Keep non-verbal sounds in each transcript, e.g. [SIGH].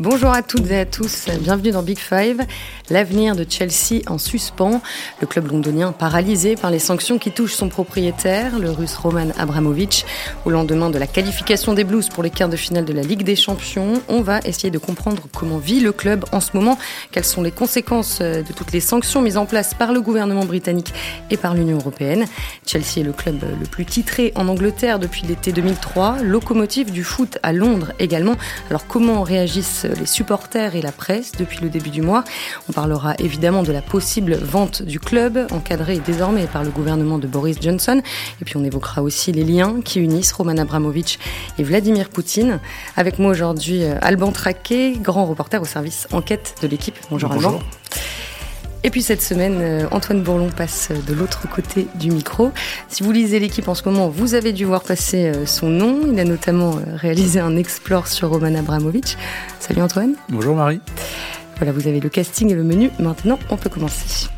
Bonjour à toutes et à tous, bienvenue dans Big Five. L'avenir de Chelsea en suspens, le club londonien paralysé par les sanctions qui touchent son propriétaire, le russe Roman Abramovich. Au lendemain de la qualification des Blues pour les quarts de finale de la Ligue des Champions, on va essayer de comprendre comment vit le club en ce moment, quelles sont les conséquences de toutes les sanctions mises en place par le gouvernement britannique et par l'Union européenne. Chelsea est le club le plus titré en Angleterre depuis l'été 2003, locomotive du foot à Londres également. Alors comment réagissent les supporters et la presse depuis le début du mois? Parlera évidemment de la possible vente du club, encadré désormais par le gouvernement de Boris Johnson. Et puis on évoquera aussi les liens qui unissent Roman Abramovich et Vladimir Poutine. Avec moi aujourd'hui, euh, Alban Traquet, grand reporter au service enquête de l'équipe. Bonjour, Bonjour. Alban. Et puis cette semaine, euh, Antoine Bourlon passe de l'autre côté du micro. Si vous lisez l'équipe en ce moment, vous avez dû voir passer euh, son nom. Il a notamment euh, réalisé un explore sur Roman Abramovich. Salut Antoine. Bonjour Marie. Voilà, vous avez le casting et le menu. Maintenant, on peut commencer.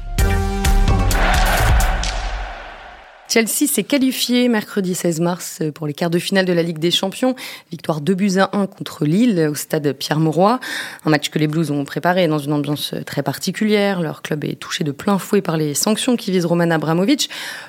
Chelsea s'est qualifié mercredi 16 mars pour les quarts de finale de la Ligue des Champions. Victoire 2 buts à 1 contre Lille au stade Pierre-Mauroy. Un match que les Blues ont préparé dans une ambiance très particulière. Leur club est touché de plein fouet par les sanctions qui visent Roman Abramovich.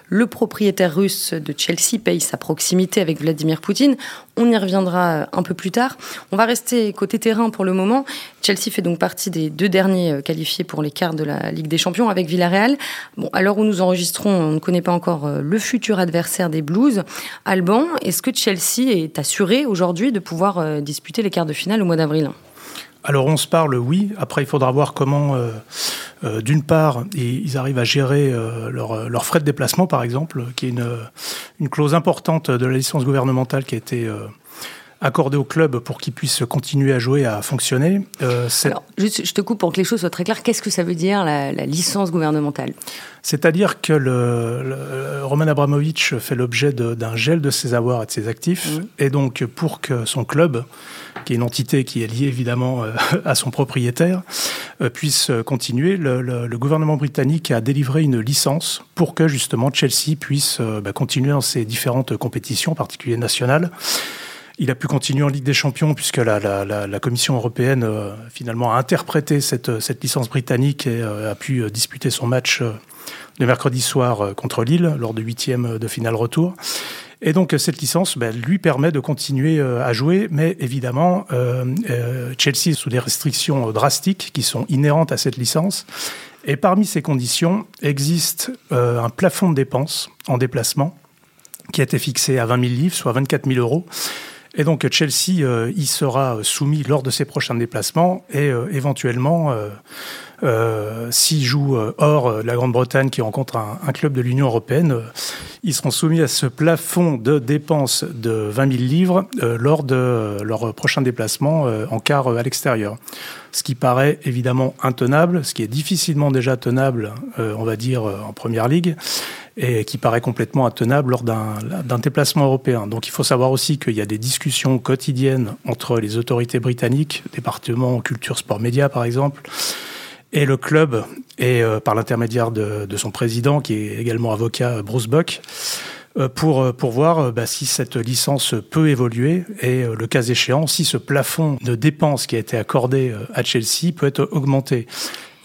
Le propriétaire russe de Chelsea paye sa proximité avec Vladimir Poutine. On y reviendra un peu plus tard. On va rester côté terrain pour le moment. Chelsea fait donc partie des deux derniers qualifiés pour les quarts de la Ligue des Champions avec Villarreal. Bon, à l'heure où nous enregistrons, on ne connaît pas encore futur adversaire des Blues. Alban, est-ce que Chelsea est assuré aujourd'hui de pouvoir euh, disputer les quarts de finale au mois d'avril? Alors on se parle, oui. Après, il faudra voir comment, euh, euh, d'une part, ils arrivent à gérer leurs leur frais de déplacement, par exemple, qui est une, une, clause importante de la licence gouvernementale qui a été accordé au club pour qu'il puisse continuer à jouer, à fonctionner. Euh, Alors, juste, je te coupe pour que les choses soient très claires. Qu'est-ce que ça veut dire la, licence gouvernementale? C'est-à-dire que le, Roman Abramovich fait l'objet d'un gel de ses avoirs et de ses actifs, mmh. et donc pour que son club, qui est une entité qui est liée évidemment euh, [LAUGHS] à son propriétaire, euh, puisse continuer, le, gouvernement britannique a délivré une licence pour que justement Chelsea puisse bah, continuer dans ses différentes compétitions, en particulier nationales. Il a pu continuer en Ligue des Champions puisque la, la, la, la Commission européenne euh, finalement a interprété cette, cette licence britannique et euh, a pu euh, disputer son match le mercredi soir contre Lille lors du huitième de finale retour. Et donc cette licence ben, lui permet de continuer à jouer, mais évidemment, Chelsea est sous des restrictions drastiques qui sont inhérentes à cette licence. Et parmi ces conditions existe un plafond de dépenses en déplacement qui a été fixé à 20 000 livres, soit 24 000 euros. Et donc Chelsea euh, y sera soumis lors de ses prochains déplacements et euh, éventuellement, euh, s'il joue hors la Grande-Bretagne qui rencontre un, un, club de l'Union européenne, ils seront soumis à ce plafond de dépenses de 20 000 livres lors de leur prochain déplacement en quart à l'extérieur. Ce qui paraît évidemment intenable, ce qui est difficilement déjà tenable, on va dire, en Première Ligue et qui paraît complètement intenable lors d'un déplacement européen. Donc il faut savoir aussi qu'il y a des discussions quotidiennes entre les autorités britanniques, département culture, sport, médias par exemple, et le club, et euh, par l'intermédiaire de, son président, qui est également avocat, Bruce Buck, euh, pour, euh, pour voir bah, si cette licence peut évoluer et, le cas échéant, si ce plafond de dépenses qui a été accordé à Chelsea peut être augmenté.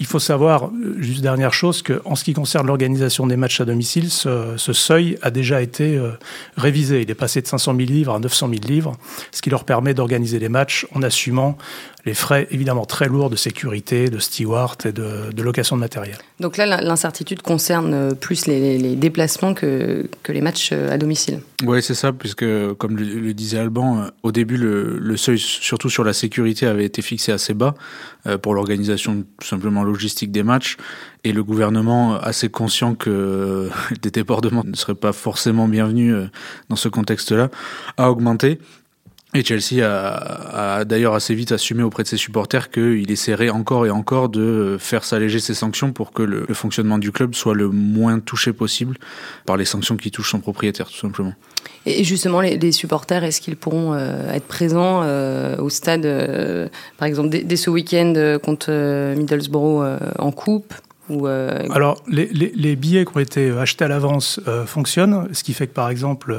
Il faut savoir, euh, juste dernière chose, qu'en ce qui concerne l'organisation des matchs à domicile, ce, seuil a déjà été euh, révisé. Il est passé de 500 000 livres à 900 000 livres, ce qui leur permet d'organiser les matchs en assumant les frais évidemment très lourds de sécurité, de steward et de, location de matériel. Donc là, l'incertitude concerne euh, plus les, déplacements que, que, les matchs à domicile. Oui, c'est ça, puisque comme le, disait Alban, au début, le, le, seuil, surtout sur la sécurité, avait été fixé assez bas pour l'organisation tout simplement logistique des matchs et le gouvernement assez conscient que [LAUGHS] des débordements ne seraient pas forcément bienvenus euh, dans ce contexte-là a augmenté et Chelsea a, a d'ailleurs assez vite assumé auprès de ses supporters qu'il essaierait encore et encore de faire s'alléger ses sanctions pour que le, fonctionnement du club soit le moins touché possible par les sanctions qui touchent son propriétaire, tout simplement. Et justement, les, supporters, est-ce qu'ils pourront euh, être présents euh, au stade, euh, par exemple, dès, ce week-end contre Middlesbrough en coupe ou Alors, les, les, les, billets qui ont été achetés à l'avance fonctionnent, ce qui fait que, par exemple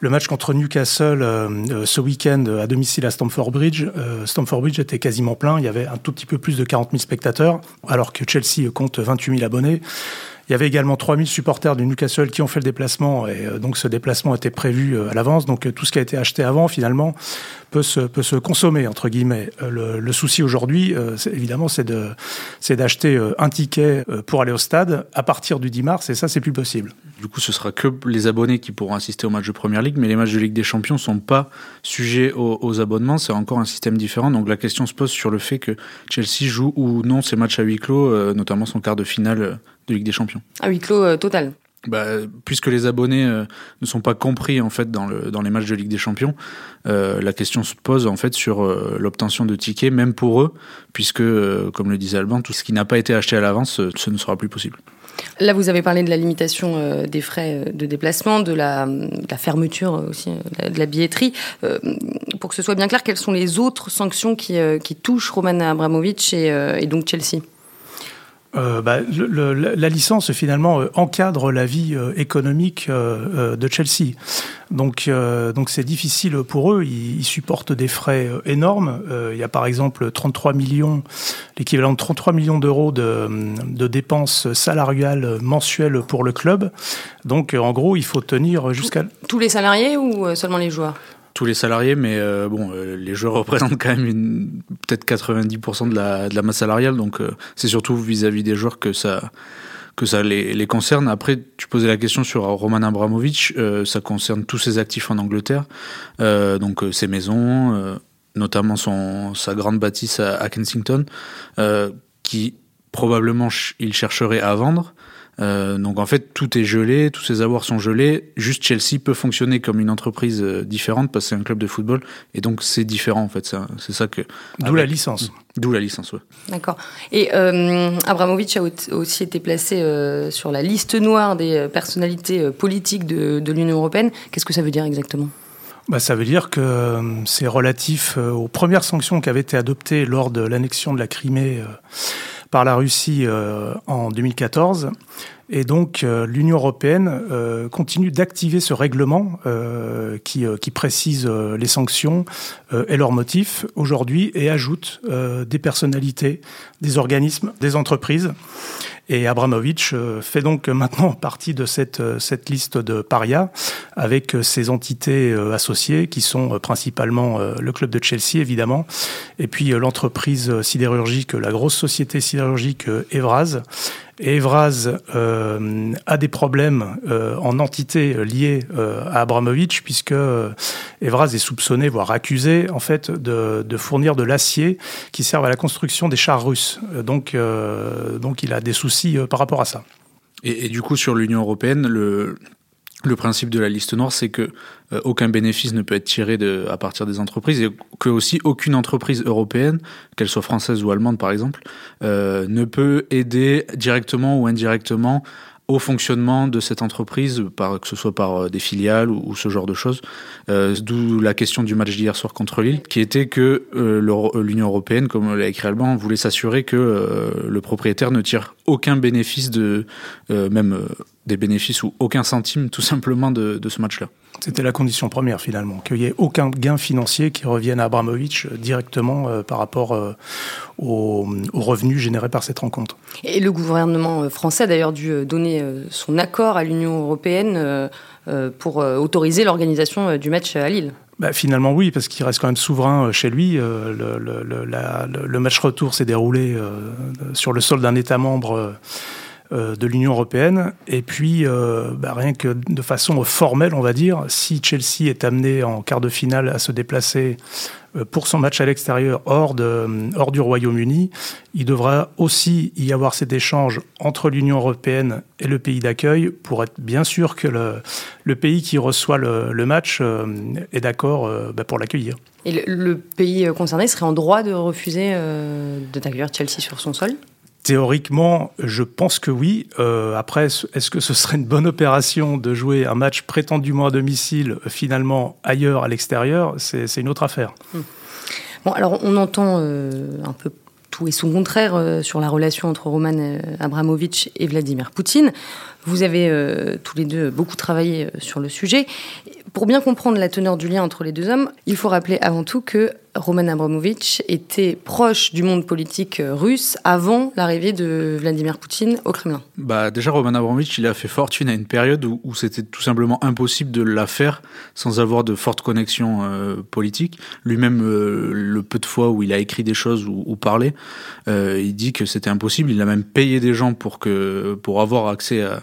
le match contre Newcastle ce week-end à domicile à Stamford Bridge, Stamford Bridge était quasiment plein. Il y avait un tout petit peu plus de 40 000 spectateurs, alors que Chelsea compte 28 000 abonnés. Il y avait également 3000 supporters du Newcastle qui ont fait le déplacement et euh, donc ce déplacement était prévu euh, à l'avance. Donc euh, tout ce qui a été acheté avant, finalement, peut se, consommer, entre guillemets. Le, souci aujourd'hui, évidemment, c'est d'acheter un ticket pour aller au stade à partir du 10 mars et ça, c'est plus possible. Du coup, ce sera que les abonnés qui pourront assister aux matchs de Première Ligue, mais les matchs de Ligue des Champions sont pas sujets aux abonnements. C'est encore un système différent. Donc la question se pose sur le fait que Chelsea joue ou non ses matchs à huis clos, notamment son quart de finale de Ligue des Champions. À huis clos euh, total bah, puisque les abonnés euh, ne sont pas compris en fait dans, le, dans les matchs de Ligue des Champions, euh, la question se pose en fait sur l'obtention de tickets, même pour eux, puisque, comme le disait Alban, tout ce qui n'a pas été acheté à l'avance, ce ne sera plus possible. Là, vous avez parlé de la limitation des frais de déplacement, de la, fermeture aussi, de la billetterie. pour que ce soit bien clair, quelles sont les autres sanctions qui, qui touchent Roman Abramovich et, et donc Chelsea? Euh, bah, le, la licence finalement euh, encadre la vie euh, économique de Chelsea. Donc donc c'est difficile pour eux. Ils, supportent des frais énormes. il y a par exemple 33 millions, l'équivalent de 33 millions d'euros de, de, dépenses salariales mensuelles pour le club. Donc en gros, il faut tenir jusqu'à tous les salariés ou seulement les joueurs? Tous les salariés, mais euh, bon, euh, les joueurs [LAUGHS] représentent quand même peut-être 90% de la, masse salariale, donc euh, c'est surtout vis-à-vis des joueurs que ça que ça les, concerne. Après, tu posais la question sur Roman Abramovich, ça concerne tous ses actifs en Angleterre, donc ses maisons, notamment son sa grande bâtisse à Kensington, qui probablement il chercherait à vendre. Euh, donc en fait, tout est gelé, tous ces avoirs sont gelés. Juste Chelsea peut fonctionner comme une entreprise euh, différente parce que c'est un club de football et donc c'est différent en fait. C'est ça que. D'où la licence. D'où la licence, ouais. D'accord. Et euh, Abramovich a aussi été placé euh, sur la liste noire des personnalités politiques de, de l'Union européenne. Qu'est-ce que ça veut dire exactement? Bah, ça veut dire que c'est relatif aux premières sanctions qui avaient été adoptées lors de l'annexion de la Crimée par la Russie euh, en 2014. Et donc euh, l'Union européenne euh, continue d'activer ce règlement qui, qui, précise les sanctions et leurs motifs aujourd'hui et ajoute des personnalités, des organismes, des entreprises. Et Abramovich fait donc maintenant partie de cette, cette liste de parias avec ses entités associées qui sont principalement le club de Chelsea évidemment et puis l'entreprise sidérurgique, la grosse société sidérurgique Evraz Evraz euh, a des problèmes euh, en entité liée euh, à Abramovich, puisque Evraz est soupçonné, voire accusé, en fait, de, fournir de l'acier qui sert à la construction des chars russes. Donc, donc il a des soucis par rapport à ça. Et du coup, sur l'Union européenne, le, le principe de la liste noire, c'est que euh, aucun bénéfice ne peut être tiré de, à partir des entreprises et que aussi aucune entreprise européenne, qu'elle soit française ou allemande par exemple, euh, ne peut aider directement ou indirectement au fonctionnement de cette entreprise, par, que ce soit par euh, des filiales ou, ce genre de choses. Euh, D'où la question du match d'hier soir contre Lille, qui était que euh, l'Union européenne, comme l'a écrit Alban, voulait s'assurer que euh, le propriétaire ne tire aucun bénéfice de, même des bénéfices ou aucun centime tout simplement de, de ce match-là. C'était la condition première finalement, qu'il n'y ait aucun gain financier qui revienne à Abramovich euh, directement euh, par rapport euh, aux, revenus générés par cette rencontre. Et le gouvernement français a d'ailleurs dû donner son accord à l'Union européenne pour autoriser l'organisation du match à Lille. Bah, finalement oui, parce qu'il reste quand même souverain chez lui. Le, le, le match retour s'est déroulé sur le sol d'un État membre euh, de l'Union européenne. Et puis, euh, bah, rien que de façon formelle, on va dire, si Chelsea est amené en quart de finale à se déplacer euh, pour son match à l'extérieur hors, du Royaume-Uni, il devra aussi y avoir cet échange entre l'Union européenne et le pays d'accueil pour être bien sûr que le, pays qui reçoit le, match est d'accord bah, pour l'accueillir. Et le, le, pays concerné serait en droit de refuser d'accueillir Chelsea sur son sol? Théoriquement, je pense que oui. Euh, après, est-ce que ce serait une bonne opération de jouer un match prétendument à domicile, finalement ailleurs, à l'extérieur? C'est une autre affaire. Hmm. Bon, alors on entend euh, un peu tout et son contraire euh, sur la relation entre Roman Abramovich et Vladimir Poutine. Vous avez tous les deux beaucoup travaillé sur le sujet. Pour bien comprendre la teneur du lien entre les deux hommes, il faut rappeler avant tout que Roman Abramovich était proche du monde politique russe avant l'arrivée de Vladimir Poutine au Kremlin. Bah déjà, Roman Abramovich, il a fait fortune à une période où, c'était tout simplement impossible de la faire sans avoir de fortes connexions euh, politiques. Lui-même, euh, le peu de fois où il a écrit des choses ou, parlé, euh, il dit que c'était impossible. Il a même payé des gens pour que pour avoir accès à,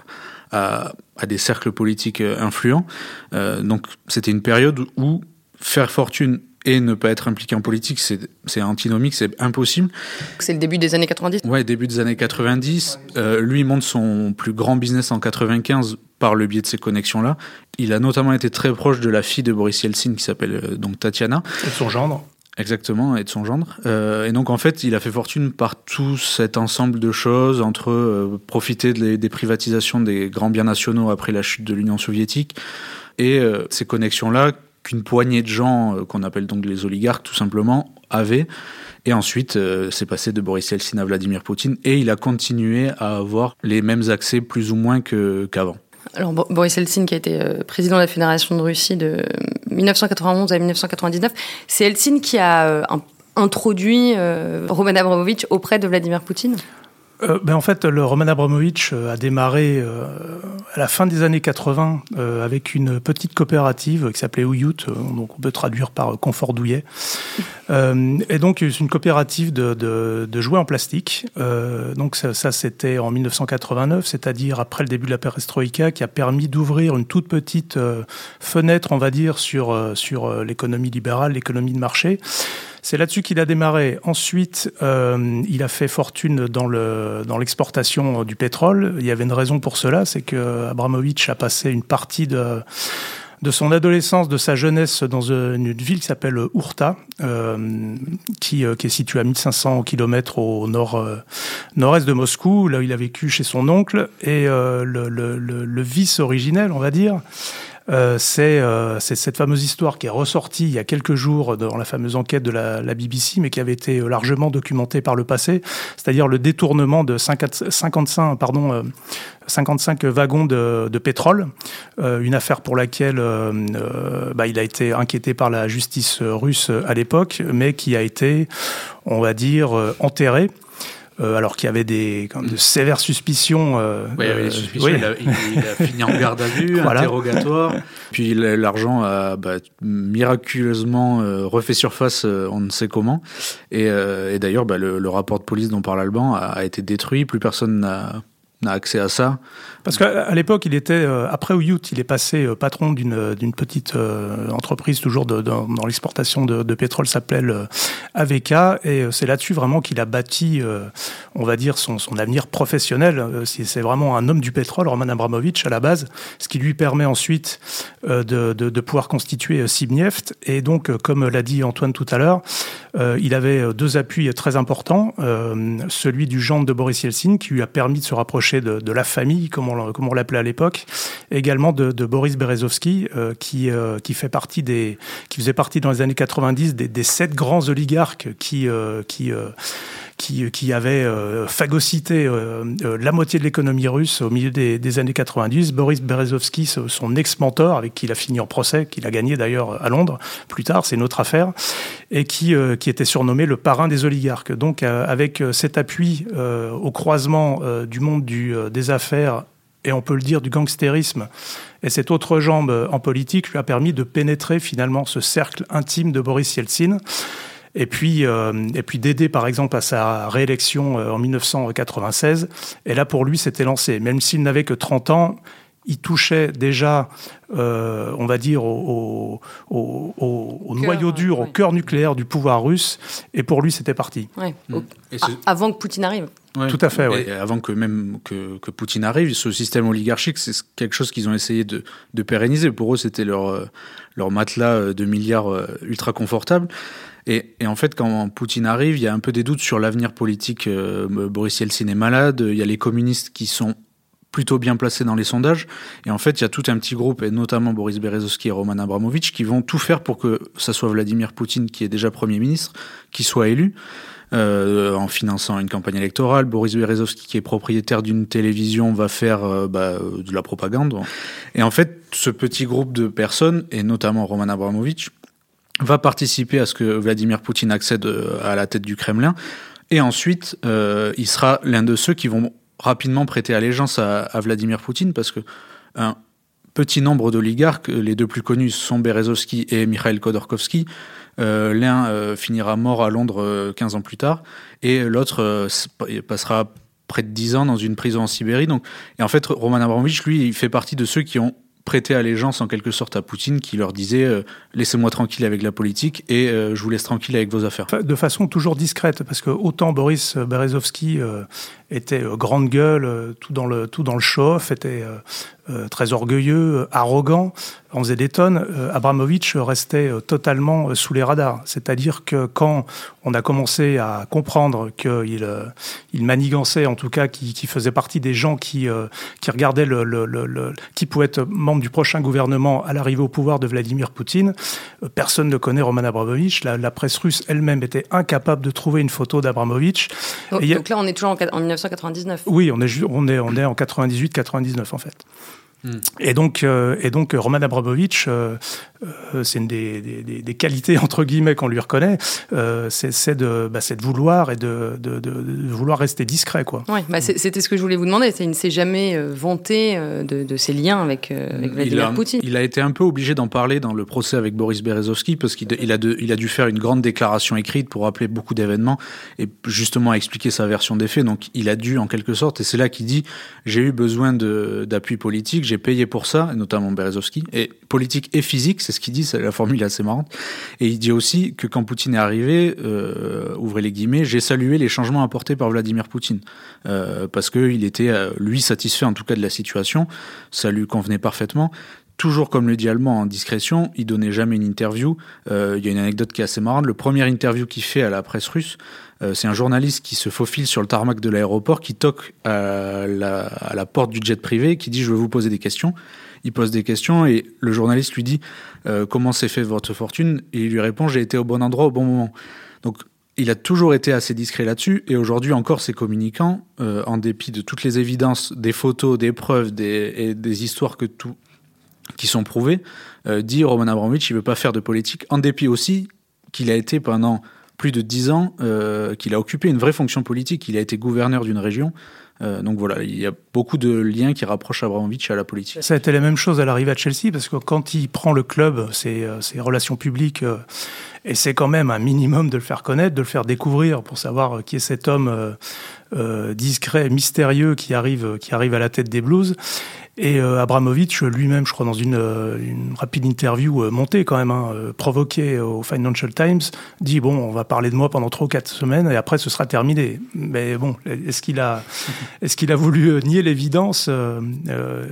à, à des cercles politiques influents. donc c'était une période où faire fortune et ne pas être impliqué en politique, c'est antinomique, c'est impossible. C'est le début des années 90 Ouais, début des années 90. Euh, lui, il monte son plus grand business en 95 par le biais de ces connexions-là. Il a notamment été très proche de la fille de Boris Yeltsin qui s'appelle euh, donc Tatiana. Et de son gendre. Exactement, et de son gendre. Euh, et donc en fait, il a fait fortune par tout cet ensemble de choses, entre euh, profiter des, privatisations des grands biens nationaux après la chute de l'Union soviétique, et euh, ces connexions-là qu'une poignée de gens, euh, qu'on appelle donc les oligarques tout simplement, avaient. Et ensuite, c'est passé de Boris Yeltsin à Vladimir Poutine, et il a continué à avoir les mêmes accès plus ou moins qu'avant. Alors Boris Yeltsin, qui a été euh, président de la Fédération de Russie de 1991 à 1999, c'est Yeltsin qui a introduit Roman Abramovich auprès de Vladimir Poutine? Euh, ben en fait, le Roman Abramovich euh, a démarré euh, à la fin des années 80 avec une petite coopérative qui s'appelait Ouyut, donc on peut traduire par confort douillet. Et donc c'est une coopérative de, de, de, jouets en plastique. donc ça, ça c'était en 1989, c'est-à-dire après le début de la perestroïka, qui a permis d'ouvrir une toute petite fenêtre, on va dire, sur sur l'économie libérale, l'économie de marché. C'est là-dessus qu'il a démarré. Ensuite, euh, il a fait fortune dans le dans l'exportation du pétrole. Il y avait une raison pour cela, c'est que Abramovich a passé une partie de de son adolescence, de sa jeunesse dans une ville qui s'appelle Urta, euh, qui, euh, qui, est située à 1500 km au nord, euh, de Moscou, là où il a vécu chez son oncle. Et le, le, vice originel, on va dire, euh, euh, c'est cette fameuse histoire qui est ressortie il y a quelques jours dans la fameuse enquête de la, la BBC, mais qui avait été euh, largement documentée par le passé, c'est-à-dire le détournement de 55, pardon, 55 wagons de, de pétrole, une affaire pour laquelle bah, il a été inquiété par la justice russe à l'époque, mais qui a été, on va dire, enterré euh, alors qu'il y avait des de sévères suspicions. Euh, oui, il y avait des euh, suspicions. Il, a, [LAUGHS] fini en garde à vue, interrogatoire. Puis l'argent a bah, miraculeusement refait surface, on ne sait comment. Et, d'ailleurs, bah, le, rapport de police dont parle Alban a, a été détruit. Plus personne n'a accès à ça. Parce qu'à l'époque, il était, euh, après Ouyut, il est passé euh, patron d'une petite euh, entreprise, toujours dans, l'exportation de, de, pétrole, s'appelle AVK, et c'est là-dessus vraiment qu'il a bâti, on va dire, son, son avenir professionnel. C'est vraiment un homme du pétrole, Roman Abramovich, à la base, ce qui lui permet ensuite de, de, pouvoir constituer Sibneft. Et donc, comme l'a dit Antoine tout à l'heure, il avait deux appuis très importants, celui du gendre de Boris Yeltsin, qui lui a permis de se rapprocher de, de la famille, comme on, on l'appelait à l'époque, également de, de Boris Berezovsky, euh, qui, euh, qui, fait partie des, qui faisait partie dans les années 90 des, des sept grands oligarques qui, euh, qui qui, qui avait euh, phagocyté euh, euh, la moitié de l'économie russe au milieu des, des années 90. Boris Berezovsky, son ex-mentor, avec qui il a fini en procès, qu'il a gagné d'ailleurs à Londres plus tard, c'est une autre affaire, et qui, qui était surnommé le parrain des oligarques. Donc avec cet appui au croisement du monde du, des affaires et on peut le dire du gangstérisme, et cette autre jambe en politique lui a permis de pénétrer finalement ce cercle intime de Boris Yeltsin et puis, euh, et puis d'aider par exemple à sa réélection euh, en 1996. Et là, pour lui, c'était lancé. Même s'il n'avait que 30 ans, il touchait déjà, euh, on va dire, au, au, au, au noyau dur, au cœur nucléaire du pouvoir russe, et pour lui, c'était parti. Ouais. Mm. avant que Poutine arrive. Tout à fait, oui. Avant que même que, que, Poutine arrive, ce système oligarchique, c'est quelque chose qu'ils ont essayé de, de pérenniser. Pour eux, c'était leur, leur matelas de milliards ultra confortable. Et, et, en fait, quand Poutine arrive, il y a un peu des doutes sur l'avenir politique. Euh, Boris Yeltsin est malade, il y a les communistes qui sont plutôt bien placés dans les sondages. Et en fait, il y a tout un petit groupe, et notamment Boris Berezovsky et Roman Abramovich, qui vont tout faire pour que ça soit Vladimir Poutine, qui est déjà Premier ministre, qui soit élu. Euh, en finançant une campagne électorale. Boris Berezovsky, qui est propriétaire d'une télévision, va faire euh, bah, de la propagande. Et en fait, ce petit groupe de personnes, et notamment Roman Abramovich, va participer à ce que Vladimir Poutine accède euh, à la tête du Kremlin. Et ensuite, il sera l'un de ceux qui vont rapidement prêter allégeance à, Vladimir Poutine parce que un petit nombre d'oligarques, les deux plus connus sont Berezovsky et Mikhail Khodorkovsky. Euh, L'un euh, finira mort à Londres euh, 15 ans plus tard et l'autre euh, passera près de 10 ans dans une prison en Sibérie. Donc, et en fait, Roman Abramovich, lui, il fait partie de ceux qui ont prêté allégeance en quelque sorte à Poutine qui leur disait euh, laissez-moi tranquille avec la politique et euh, je vous laisse tranquille avec vos affaires. De façon toujours discrète, parce que autant Boris Berezovsky euh, était euh, grande gueule, euh, tout dans le, tout dans le show-off, était euh, très orgueilleux, arrogant, on faisait des tonnes. Abramovich restait totalement sous les radars. C'est-à-dire que quand on a commencé à comprendre qu'il il manigançait, en tout cas, qui, qui, faisait partie des gens qui, qui regardaient le, le, le, qui pouvaient être membre du prochain gouvernement à l'arrivée au pouvoir de Vladimir Poutine, personne ne connaît Roman Abramovich. La, la presse russe elle-même était incapable de trouver une photo d'Abramovich. Donc, donc, là, on est toujours en, en 1999. Oui, on est, on est, on est en 98-99 en fait. Et donc, euh, et donc Roman Abramovich, euh, euh, c'est une des, des, des, qualités entre guillemets qu'on lui reconnaît, euh, c'est de, bah, de, vouloir et de, de, de, vouloir rester discret, quoi. Oui, bah c'était ce que je voulais vous demander. Il ne s'est jamais vanté de, ses liens avec, avec Vladimir il a, Poutine. Il a été un peu obligé d'en parler dans le procès avec Boris Berezovsky parce qu'il il a, il a dû faire une grande déclaration écrite pour rappeler beaucoup d'événements et justement expliquer sa version des faits. Donc, il a dû en quelque sorte, et c'est là qu'il dit j'ai eu besoin d'appui politique, j'ai payé pour ça, notamment Berezovsky, et politique et physique, c'est ce qu'il dit, la formule assez marrante. Et il dit aussi que quand Poutine est arrivé, euh, ouvrez les guillemets, j'ai salué les changements apportés par Vladimir Poutine, euh, parce qu'il était, lui, satisfait en tout cas de la situation, ça lui convenait parfaitement toujours comme le dit Allemand en discrétion, il donnait jamais une interview. Euh, il y a une anecdote qui est assez marrante. Le premier interview qu'il fait à la presse russe, euh, c'est un journaliste qui se faufile sur le tarmac de l'aéroport, qui toque à la, porte du jet privé, qui dit je veux vous poser des questions. Il pose des questions et le journaliste lui dit euh, comment s'est fait votre fortune? Et il lui répond j'ai été au bon endroit au bon moment. Donc il a toujours été assez discret là-dessus, et aujourd'hui encore, ses communicants, en dépit de toutes les évidences, des photos, des preuves, et des histoires que tout, qui sont prouvées, euh, dit Roman Abramovich, il veut pas faire de politique, en dépit aussi qu'il a été pendant plus de dix ans, euh, qu'il a occupé une vraie fonction politique, il a été gouverneur d'une région. Euh, donc voilà, il y a beaucoup de liens qui rapprochent Abramovich à la politique. Ça a été la même chose à l'arrivée à Chelsea, parce que quand il prend le club, ses, ses relations publiques, euh, et c'est quand même un minimum de le faire connaître, de le faire découvrir pour savoir qui est cet homme euh, discret, mystérieux qui arrive, qui arrive à la tête des Blues. Et euh, Abramovich lui-même, je crois, dans une, euh, une rapide interview euh, montée quand même, hein, provoquée au Financial Times, dit bon, on va parler de moi pendant trois ou quatre semaines et après ce sera terminé. Mais bon, est-ce qu'il a, [LAUGHS] est-ce qu'il a voulu nier l'évidence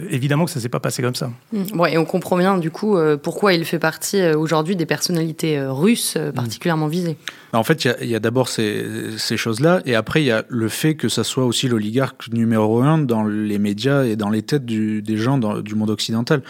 Évidemment que ça s'est pas passé comme ça. Mmh. Ouais, et on comprend bien du coup pourquoi il fait partie aujourd'hui des personnalités russes particulièrement visées. En fait, il y a, d'abord ces, choses-là, et après il y a le fait que ça soit aussi l'oligarque numéro un dans les médias et dans les têtes des gens du monde occidental.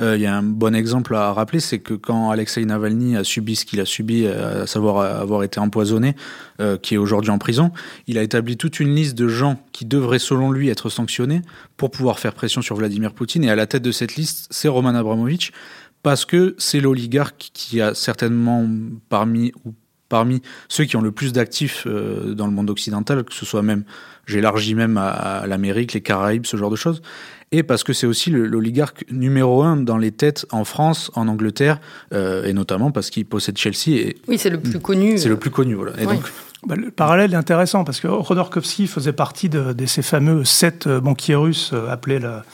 Euh, il y a un bon exemple à rappeler, c'est que quand Alexei Navalny a subi ce qu'il a subi, à savoir avoir été empoisonné, euh, qui est aujourd'hui en prison, il a établi toute une liste de gens qui devraient, selon lui, être sanctionnés pour pouvoir faire pression sur Vladimir Poutine. Et à la tête de cette liste, c'est Roman Abramovich, parce que c'est l'oligarque qui a certainement parmi ou parmi ceux qui ont le plus d'actifs euh, dans le monde occidental, que ce soit même, j'élargis même à, à l'Amérique, les Caraïbes, ce genre de choses, et parce que c'est aussi l'oligarque numéro un dans les têtes en France, en Angleterre, euh, et notamment parce qu'il possède Chelsea. Et, oui, c'est le plus connu. C'est le plus connu, voilà. Et donc, bah, le parallèle est intéressant parce que Rodorkovsky faisait partie de, de ces fameux sept banquiers russes euh, appelés la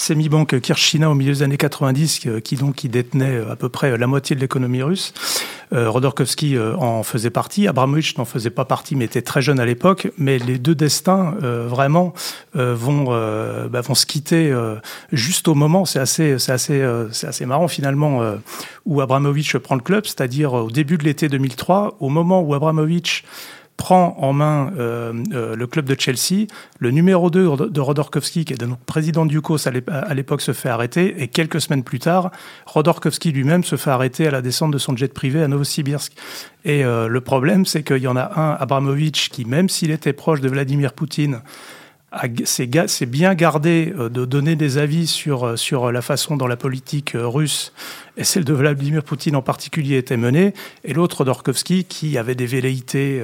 semi-banque Kirchina au milieu des années 90, qui donc qui détenait à peu près la moitié de l'économie russe. Euh, Rodorkovsky euh, en faisait partie, Abramovich n'en faisait pas partie, mais était très jeune à l'époque. Mais les deux destins, euh, vraiment, vont, bah, vont se quitter juste au moment. C'est assez, c'est assez, c'est assez marrant finalement où Abramovich prend le club, c'est-à-dire au début de l'été 2003, au moment où Abramovich prend en main le club de Chelsea. Le numéro 2 de Rodorkowski, qui est donc président du COS à l'époque, se fait arrêter. Et quelques semaines plus tard, Rodorkowski lui-même se fait arrêter à la descente de son jet privé à Novosibirsk. Et le problème, c'est qu'il y en a un, Abramovich, qui, même s'il était proche de Vladimir Poutine, c'est bien gardé euh, de donner des avis sur, euh, sur la façon dont la politique euh, russe, et celle de Vladimir Poutine en particulier, était menée, et l'autre, Dorkovski, qui avait des velléités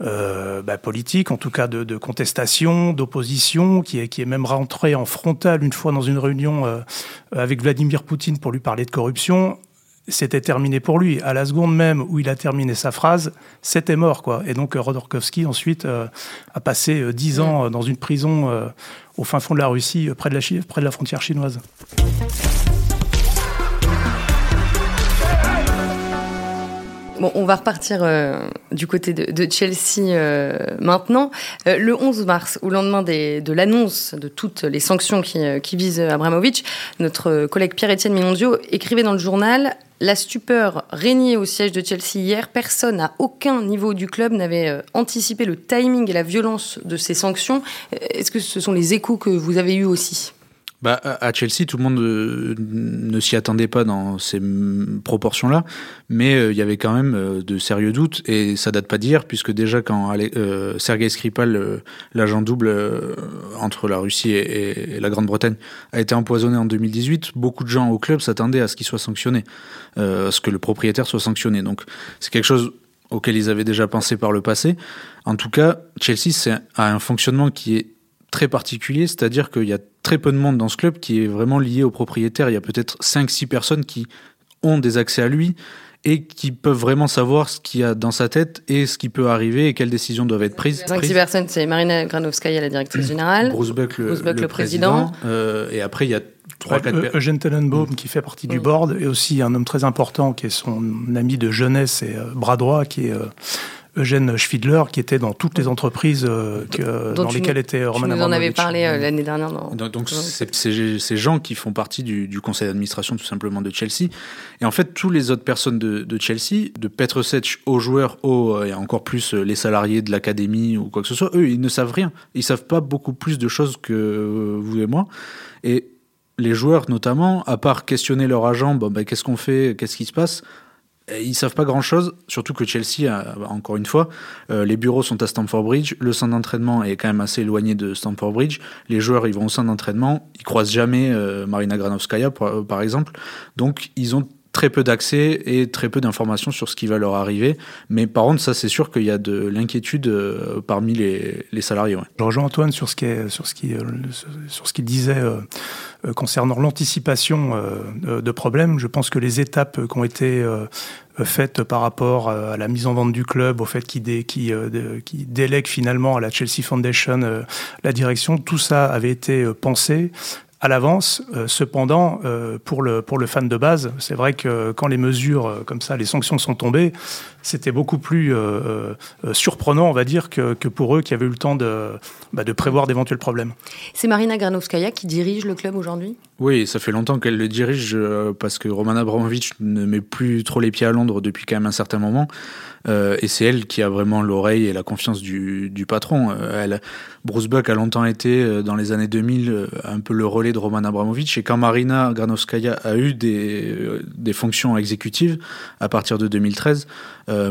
bah, politiques, en tout cas de, contestation, d'opposition, qui est, qui est même rentré en frontal une fois dans une réunion avec Vladimir Poutine pour lui parler de corruption c'était terminé pour lui. À la seconde même où il a terminé sa phrase, c'était mort. quoi. Et donc Rodorkovski ensuite euh, a passé euh, dix ans euh, dans une prison au fin fond de la Russie, près de la, près de la frontière chinoise. Bon, on va repartir du côté de, Chelsea maintenant. le 11 mars, au lendemain de l'annonce de toutes les sanctions qui, qui visent Abramovich, notre collègue Pierre-Étienne Minondio écrivait dans le journal la stupeur régnait au siège de Chelsea hier. Personne à aucun niveau du club n'avait euh, anticipé le timing et la violence de ces sanctions. Est-ce que ce sont les échos que vous avez eus aussi? Bah, à Chelsea, tout le monde euh, ne s'y attendait pas dans ces proportions-là, mais euh, il y avait quand même euh, de sérieux doutes, et ça date pas d'hier, puisque déjà quand euh, Sergei Skripal, l'agent double entre la Russie et, et la Grande-Bretagne, a été empoisonné en 2018, beaucoup de gens au club s'attendaient à ce qu'il soit sanctionné, à ce que le propriétaire soit sanctionné. Donc c'est quelque chose auquel ils avaient déjà pensé par le passé. En tout cas, Chelsea a un fonctionnement qui est très particulier, c'est-à-dire qu'il y a très peu de monde dans ce club qui est vraiment lié au propriétaire. Il y a peut-être 5-6 personnes qui ont des accès à lui et qui peuvent vraiment savoir ce qu'il y a dans sa tête et ce qui peut arriver et quelles décisions doivent être prises. 5-6 personnes, c'est Marina Granovskaya, la directrice générale. Bruce Buck, le, président. Euh, et après, il y a 3 4 personnes. Eugène Tenenbaum, qui fait partie du board, et aussi un homme très important qui est son ami de jeunesse et euh, bras droit, qui est... Eugène Schfidler, qui était dans toutes les entreprises euh, dans lesquelles était Roman Abramovich. Vous en avez parlé euh, l'année dernière. donc, c'est ces gens qui font partie du, conseil d'administration tout simplement de Chelsea. Et en fait, tous les autres personnes de, Chelsea, de Petrovic aux joueurs, aux, euh, et encore plus les salariés de l'académie ou quoi que ce soit, eux, ils ne savent rien. Ils savent pas beaucoup plus de choses que vous et moi. Et les joueurs notamment, à part questionner leur agent, bon, ben, qu'est-ce qu'on fait, qu'est-ce qui se passe ils savent pas grand-chose, surtout que Chelsea, encore une fois, euh, les bureaux sont à Stamford Bridge, le centre d'entraînement est quand même assez éloigné de Stamford Bridge, les joueurs ils vont au centre d'entraînement, ils croisent jamais euh, Marina Granovskaya par exemple, donc ils ont très peu d'accès et très peu d'informations sur ce qui va leur arriver. Mais par contre, ça, c'est sûr qu'il y a de l'inquiétude euh, parmi les, les salariés. Je rejoins Antoine sur ce qui qui, sur ce qu'il disait euh, concernant l'anticipation euh, de problèmes, je pense que les étapes qui ont été euh, faites par rapport à la mise en vente du club, au fait qu'il qui, qui délègue finalement à la Chelsea Foundation la direction, tout ça avait été pensé à l'avance. cependant, pour, le, pour le fan de base, c'est vrai que quand les mesures comme ça, les sanctions sont tombées, c'était beaucoup plus surprenant, on va dire, que, que, pour eux qui avaient eu le temps de, bah, de prévoir d'éventuels problèmes. C'est Marina Granovskaya qui dirige le club aujourd'hui? Oui, ça fait longtemps qu'elle le dirige euh, parce que Roman Abramovich ne met plus trop les pieds à Londres depuis quand même un certain moment. Euh, et c'est elle qui a vraiment l'oreille et la confiance du, patron. Euh, Bruce Buck a longtemps été, dans les années 2000, un peu le relais de Roman Abramovich. Et quand Marina Granovskaya a eu des, des fonctions exécutives à partir de 2013,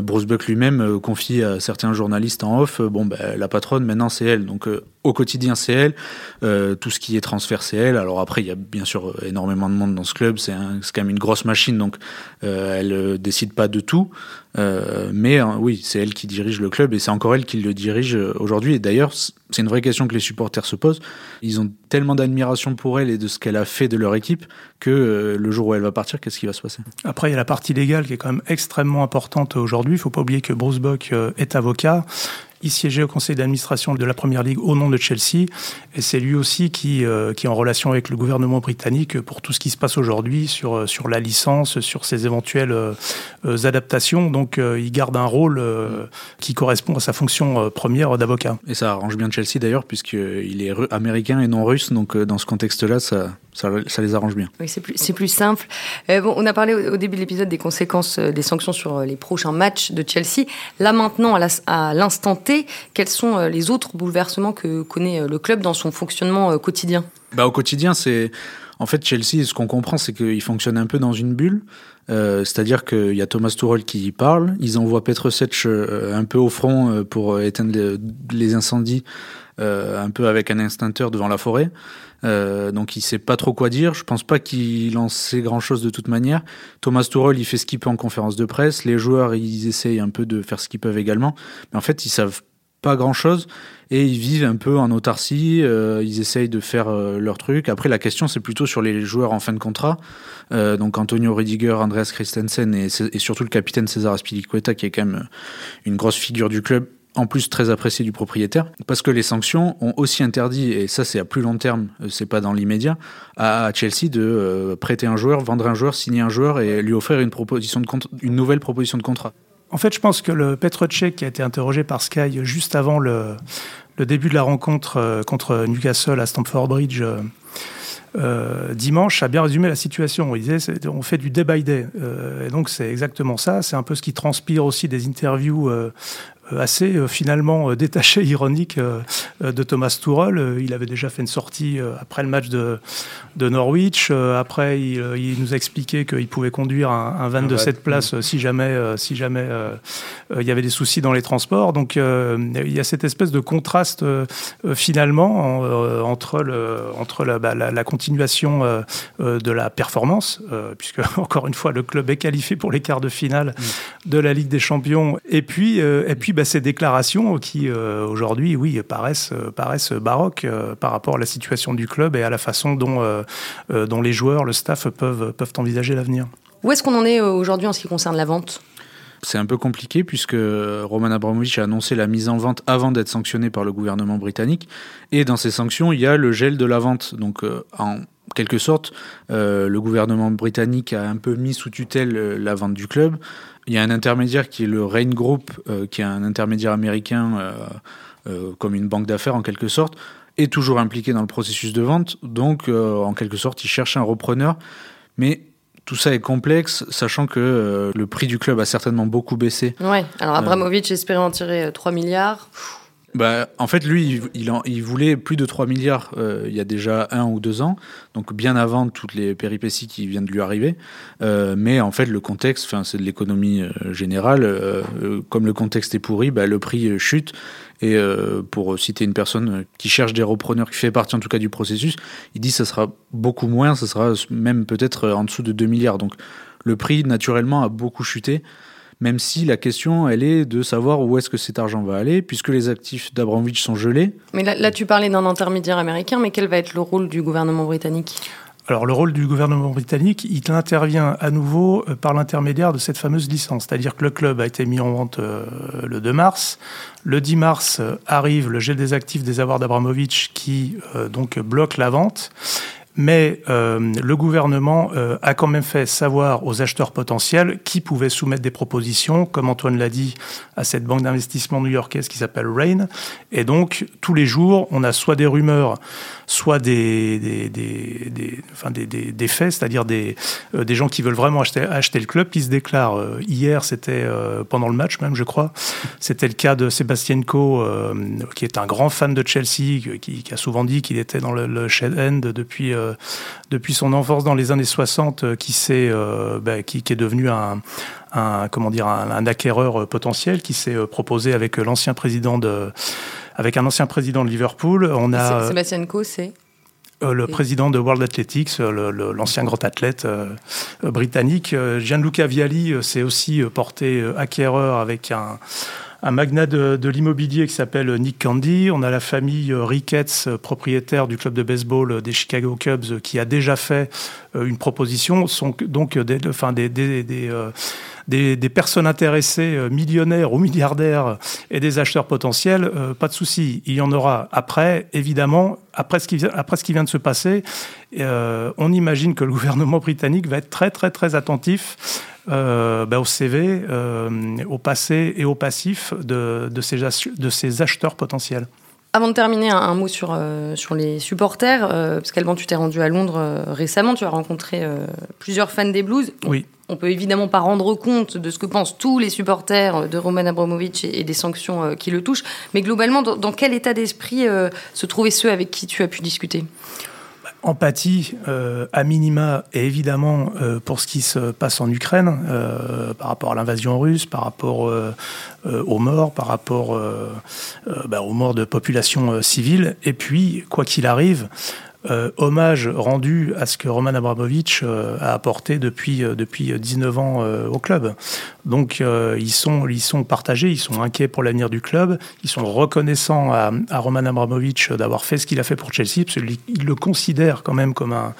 Bruce Buck lui-même confie à certains journalistes en off, bon, ben, la patronne, maintenant c'est elle. Donc au quotidien, elle. Euh, tout ce qui est transfert, elle. Alors après, il y a bien sûr énormément de monde dans ce club. C'est quand même une grosse machine, donc euh, elle euh, décide pas de tout. Euh, mais hein, oui, c'est elle qui dirige le club et c'est encore elle qui le dirige aujourd'hui. Et d'ailleurs, c'est une vraie question que les supporters se posent. Ils ont tellement d'admiration pour elle et de ce qu'elle a fait de leur équipe que le jour où elle va partir, qu'est-ce qui va se passer? Après, il y a la partie légale qui est quand même extrêmement importante aujourd'hui. Il faut pas oublier que Bruce Bock est avocat il siégeait au conseil d'administration de la Première Ligue au nom de Chelsea. Et c'est lui aussi qui, euh, qui est en relation avec le gouvernement britannique pour tout ce qui se passe aujourd'hui sur, euh, sur la licence, sur ses éventuelles euh, adaptations. Donc il garde un rôle qui correspond à sa fonction première d'avocat. Et ça arrange bien Chelsea d'ailleurs, puisqu'il est américain et non russe. Donc dans ce contexte-là, ça, ça, ça les arrange bien. Oui, c'est plus, c'est plus simple. Euh, bon, on a parlé au, début de l'épisode des conséquences euh, des sanctions sur euh, les prochains matchs de Chelsea. Là maintenant, à l'instant T, quels sont les autres bouleversements que connaît le club dans son fonctionnement quotidien? Bah, Au quotidien, c'est... En fait, Chelsea, ce qu'on comprend, c'est qu'il fonctionne un peu dans une bulle. Euh, c'est-à-dire qu'il y a Thomas Tuchel qui parle, ils envoient Petr Sech un peu au front pour éteindre les, incendies, un peu avec un instincteur devant la forêt. Euh, donc il sait pas trop quoi dire. Je pense pas qu'il en sait grand chose de toute manière. Thomas Tuchel, il fait ce qu'il peut en conférence de presse. Les joueurs, ils essayent un peu de faire ce qu'ils peuvent également. Mais en fait, ils savent pas grand chose et ils vivent un peu en autarcie. Euh, ils essayent de faire euh, leur truc. Après, la question, c'est plutôt sur les joueurs en fin de contrat. Donc Antonio Rudiger, Andreas Christensen et, et, surtout le capitaine César Aspilicueta, qui est quand même une grosse figure du club en plus très apprécié du propriétaire, parce que les sanctions ont aussi interdit, et ça c'est à plus long terme, euh, c'est pas dans l'immédiat, à Chelsea de euh, prêter un joueur, vendre un joueur, signer un joueur et lui offrir une, proposition de une nouvelle proposition de contrat. En fait, je pense que le Petr Cech qui a été interrogé par Sky juste avant le, le début de la rencontre euh, contre Newcastle à Stamford Bridge dimanche a bien résumé la situation. Il disait on fait du day by day. et donc c'est exactement ça. C'est un peu ce qui transpire aussi des interviews assez euh, finalement euh, détaché, [LAUGHS] ironique de Thomas Tuchel. Il avait déjà fait une sortie après le match de, de Norwich. Après, il, nous a expliqué qu'il pouvait conduire un, un van de cette place si jamais, si jamais il y avait des soucis dans les transports. Donc, il y a cette espèce de contraste finalement entre, le, entre la, bah, la, continuation de la performance, puisque [LAUGHS] encore une fois, le club est qualifié pour les quarts de finale mm. de la Ligue des Champions, et puis, et puis bah, ces déclarations qui, euh, aujourd'hui, oui, paraissent, euh, paraissent baroques euh, par rapport à la situation du club et à la façon dont, dont les joueurs, le staff peuvent, peuvent envisager l'avenir. Où est-ce qu'on en est aujourd'hui en ce qui concerne la vente? C'est un peu compliqué puisque Roman Abramovich a annoncé la mise en vente avant d'être sanctionné par le gouvernement britannique. Et dans ces sanctions, il y a le gel de la vente. Donc, en quelque sorte, le gouvernement britannique a un peu mis sous tutelle la vente du club. Il y a un intermédiaire qui est le Rain Group, euh, qui est un intermédiaire américain euh, euh, comme une banque d'affaires en quelque sorte, est toujours impliqué dans le processus de vente. Donc, en quelque sorte, il cherche un repreneur. Mais tout ça est complexe, sachant que le prix du club a certainement beaucoup baissé. Ouais, alors Abramovich espérait en tirer 3 milliards bah, en fait, lui, il, voulait plus de 3 milliards euh, il y a déjà un ou deux ans, donc bien avant toutes les péripéties qui viennent de lui arriver. Euh, mais en fait, le contexte, c'est de l'économie euh, générale. comme le contexte est pourri, bah, le prix chute. Et pour citer une personne qui cherche des repreneurs, qui fait partie en tout cas du processus, il dit que ça sera beaucoup moins, ça sera même peut-être en dessous de 2 milliards. Donc le prix, naturellement, a beaucoup chuté même si la question, elle est de savoir où est-ce que cet argent va aller, puisque les actifs d'Abramovich sont gelés. Mais là, tu parlais d'un intermédiaire américain, mais quel va être le rôle du gouvernement britannique? Alors le rôle du gouvernement britannique, il intervient à nouveau euh, par l'intermédiaire de cette fameuse licence, c'est-à-dire que le club a été mis en vente euh, le 2 mars. Le 10 mars euh, arrive le gel des actifs des avoirs d'Abramovich qui donc bloque la vente mais euh, le gouvernement euh, a quand même fait savoir aux acheteurs potentiels qui pouvaient soumettre des propositions, comme Antoine l'a dit, à cette banque d'investissement new-yorkaise qui s'appelle Rain. Et donc, tous les jours, on a soit des rumeurs, soit des, des, des, des enfin faits, c'est-à-dire des, euh, des gens qui veulent vraiment acheter, acheter le club, qui se déclarent. hier, c'était pendant le match même, je crois, c'était le cas de Sébastien Co, qui est un grand fan de Chelsea, qui, qui a souvent dit qu'il était dans le, le shed end depuis euh, depuis son enfance dans les années 60 euh, qui, euh, bah, qui, qui, est devenu un, comment dire, un, acquéreur potentiel qui s'est proposé avec l'ancien président de avec un ancien président de Liverpool. On a Sébastien Coe, c'est le président de World Athletics, l'ancien grand athlète britannique. Gianluca Vialli s'est aussi porté acquéreur avec un, un magnat de, l'immobilier qui s'appelle Nick Candy. On a la famille Ricketts, propriétaire du club de baseball des Chicago Cubs, qui a déjà fait euh, une proposition. Donc des, enfin des, des, euh, des, des, personnes intéressées, euh, millionnaires ou milliardaires, et des acheteurs potentiels, pas de souci. Il y en aura après, évidemment, après ce qui, après ce qui vient de se passer. on imagine que le [LAUGHS] gouvernement britannique va être très, très, très attentif euh, ben, au CV, euh, au passé et au passif de, de, ces, de ces acheteurs potentiels. Avant de terminer, un, mot sur, sur les supporters, parce qu'Alban, tu t'es rendu à Londres récemment, tu as rencontré plusieurs fans des Blues. Oui. On peut évidemment pas rendre compte de ce que pensent tous les supporters de Roman Abramovich et, des sanctions qui le touchent, mais globalement, dans quel état d'esprit se trouvaient ceux avec qui tu as pu discuter? Empathie euh, à minima et évidemment euh, pour ce qui se passe en Ukraine euh, par rapport à l'invasion russe, par rapport aux morts, par rapport bah, aux morts de populations civiles. Et puis, quoi qu'il arrive, euh, hommage rendu à ce que Roman Abramovich euh, a apporté depuis, euh, depuis 19 ans au club. Donc ils, sont, ils sont partagés, ils sont inquiets pour l'avenir du club, ils sont reconnaissants à, Roman Abramovich d'avoir fait ce qu'il a fait pour Chelsea, parce qu'ils le considèrent quand même comme un,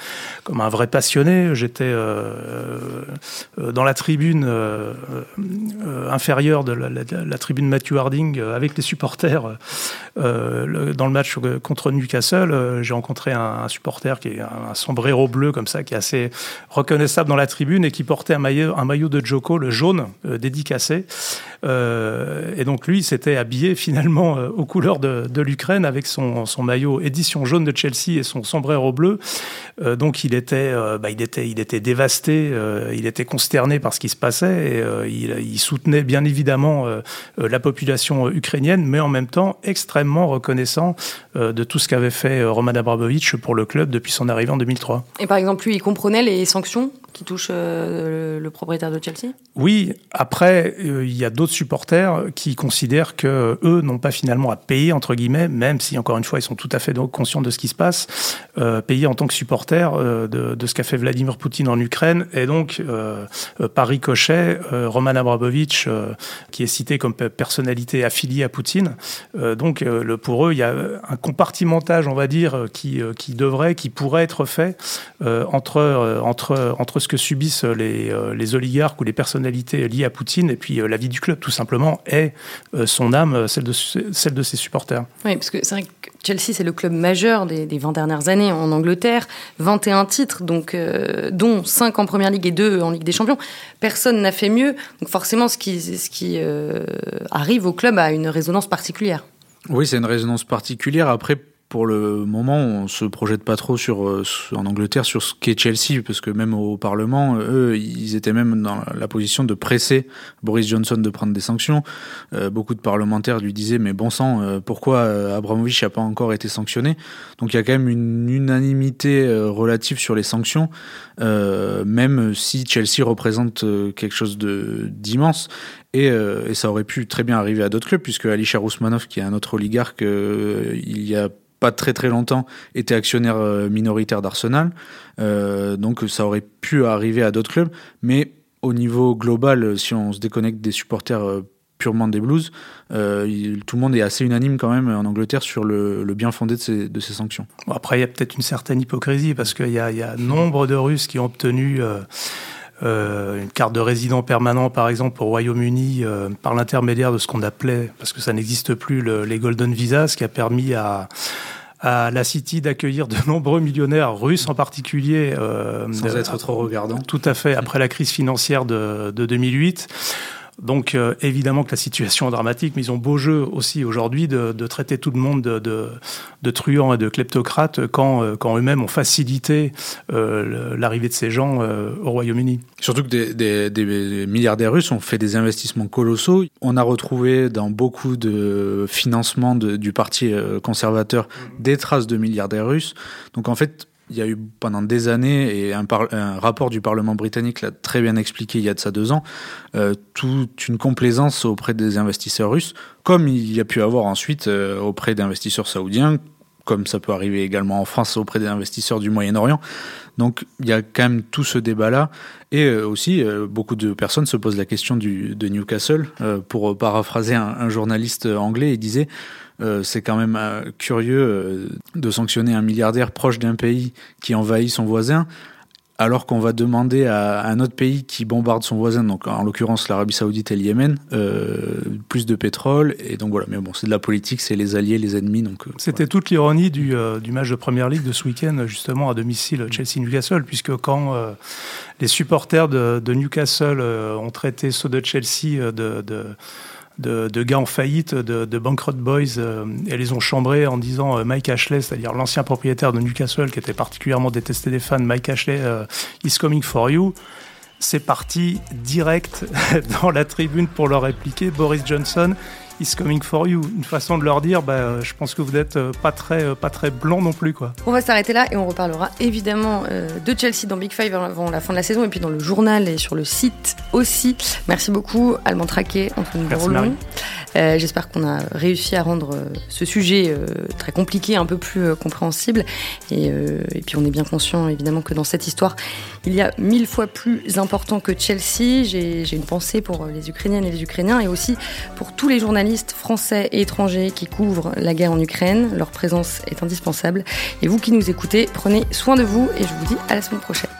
comme un vrai passionné. J'étais dans la tribune inférieure de la, tribune Matthew Harding avec les supporters dans le match contre Newcastle. J'ai rencontré un un, supporter qui est un, sombrero bleu comme ça, qui est assez reconnaissable dans la tribune et qui portait un maillot, un maillot de Joko, le jaune, euh, dédicacé. Euh, et donc lui, s'était habillé [LAUGHS] finalement euh, aux couleurs de, l'Ukraine avec son, son, maillot édition jaune de Chelsea et son sombrero bleu. donc il était, bah, il était, il était dévasté, il était consterné par ce qui se passait il, il, soutenait bien évidemment la population ukrainienne, mais en même temps extrêmement reconnaissant de tout ce qu'avait fait Roman Abramovich pour le club depuis son arrivée en 2003. Et par exemple, lui, il comprenait les sanctions qui touchent euh, le, propriétaire de Chelsea? Oui, après, euh, il y a d'autres supporters qui considèrent que eux n'ont pas finalement à payer, entre guillemets, même si, encore une fois, ils sont tout à fait conscients de ce qui se passe, euh, payer en tant que supporter de, ce qu'a fait Vladimir Poutine en Ukraine. Et donc, par ricochet, Roman Abramovich, qui est cité comme personnalité affiliée à Poutine, donc pour eux, il y a un compartimentage, on va dire, qui, qui devrait, qui pourrait être fait entre, entre, entre ce que subissent les, euh, les, oligarques ou les personnalités liées à Poutine et puis euh, la vie du club, tout simplement, est euh, son âme, celle de, celle de ses supporters. Oui, parce que c'est vrai que Chelsea, c'est le club majeur des, des, 20 dernières années en Angleterre, 21 titres, donc, dont 5 en Première Ligue et 2 en Ligue des Champions. Personne n'a fait mieux, donc forcément, ce qui, ce qui arrive au club a une résonance particulière. Oui, c'est une résonance particulière. Après, pour le moment, on se projette pas trop sur, euh, en Angleterre sur ce qu'est Chelsea, parce que même au Parlement, eux, ils étaient même dans la position de presser Boris Johnson de prendre des sanctions. Euh, beaucoup de parlementaires lui disaient, mais bon sang, euh, pourquoi Abramovich n'a pas encore été sanctionné? Donc il y a quand même une unanimité relative sur les sanctions, même si Chelsea représente quelque chose d'immense. Et, et, ça aurait pu très bien arriver à d'autres clubs, puisque Alisha Rousmanov, qui est un autre oligarque, il y a pas très très longtemps, était actionnaire euh, minoritaire d'Arsenal. Euh, donc ça aurait pu arriver à d'autres clubs. Mais au niveau global, si on se déconnecte des supporters euh, purement des Blues, tout le monde est assez unanime quand même en Angleterre sur le, bien fondé de ces, de ces sanctions. après, il y a peut-être une certaine hypocrisie parce qu'il y, y, a nombre de Russes qui ont obtenu une carte de résident permanent, par exemple, au Royaume-Uni, par l'intermédiaire de ce qu'on appelait, parce que ça n'existe plus, les Golden Visas, ce qui a permis à à la City d'accueillir de [LAUGHS] nombreux millionnaires russes en particulier. Euh, Sans être trop regardant. Tout à fait, après la crise financière de, de 2008. Donc euh, évidemment que la situation est dramatique, mais ils ont beau jeu aussi aujourd'hui de, traiter tout le monde de, de, truands et de kleptocrates quand, euh, quand eux-mêmes ont facilité euh, l'arrivée de ces gens au Royaume-Uni. Surtout que des, des, milliardaires russes ont fait des investissements colossaux. On a retrouvé dans beaucoup de financements du parti conservateur des traces de milliardaires russes. Donc en fait, il y a eu pendant des années, et un, rapport du Parlement britannique l'a très bien expliqué il y a de ça deux ans, euh, toute une complaisance auprès des investisseurs russes, comme il y a pu avoir ensuite euh, auprès d'investisseurs saoudiens, comme ça peut arriver également en France auprès des investisseurs du Moyen-Orient. Donc il y a quand même tout ce débat-là. Et euh, aussi, beaucoup de personnes se posent la question de Newcastle. pour paraphraser un, un, journaliste anglais, il disait euh, c'est quand même euh, curieux euh, de sanctionner un milliardaire proche d'un pays qui envahit son voisin, alors qu'on va demander à un autre pays qui bombarde son voisin, donc en l'occurrence l'Arabie Saoudite et le Yémen, plus de pétrole. Et donc voilà, mais bon, c'est de la politique, c'est les alliés, les ennemis. Donc c'était toute l'ironie du, match de Première Ligue de ce week-end, justement à domicile Chelsea-Newcastle, puisque quand les supporters de, Newcastle ont traité ceux de Chelsea de de, de, gars en faillite, de, Bankrupt Boys, euh, et les ont chambrés en disant euh, Mike Ashley, c'est-à-dire l'ancien propriétaire de Newcastle, qui était particulièrement détesté des fans, Mike Ashley euh, is coming for you. C'est parti direct [LAUGHS] dans la tribune pour leur répliquer. Boris Johnson is coming for you. Une façon de leur dire, bah, je pense que vous n'êtes pas très, pas très blanc non plus. Quoi. On va s'arrêter là et on reparlera évidemment de Chelsea dans Big Five avant la fin de la saison et puis dans le journal et sur le site aussi. Merci beaucoup, Alban Traquet, Antoine Bourlon. Euh, J'espère qu'on a réussi à rendre euh, ce sujet euh, très compliqué un peu plus euh, compréhensible. Et, et, puis on est bien conscient évidemment que dans cette histoire, il y a mille fois plus important que Chelsea. J'ai une pensée pour les Ukrainiennes et les Ukrainiens et aussi pour tous les français et étrangers qui couvrent la guerre en Ukraine. Leur présence est indispensable. Et vous qui nous écoutez, prenez soin de vous et je vous dis à la semaine prochaine.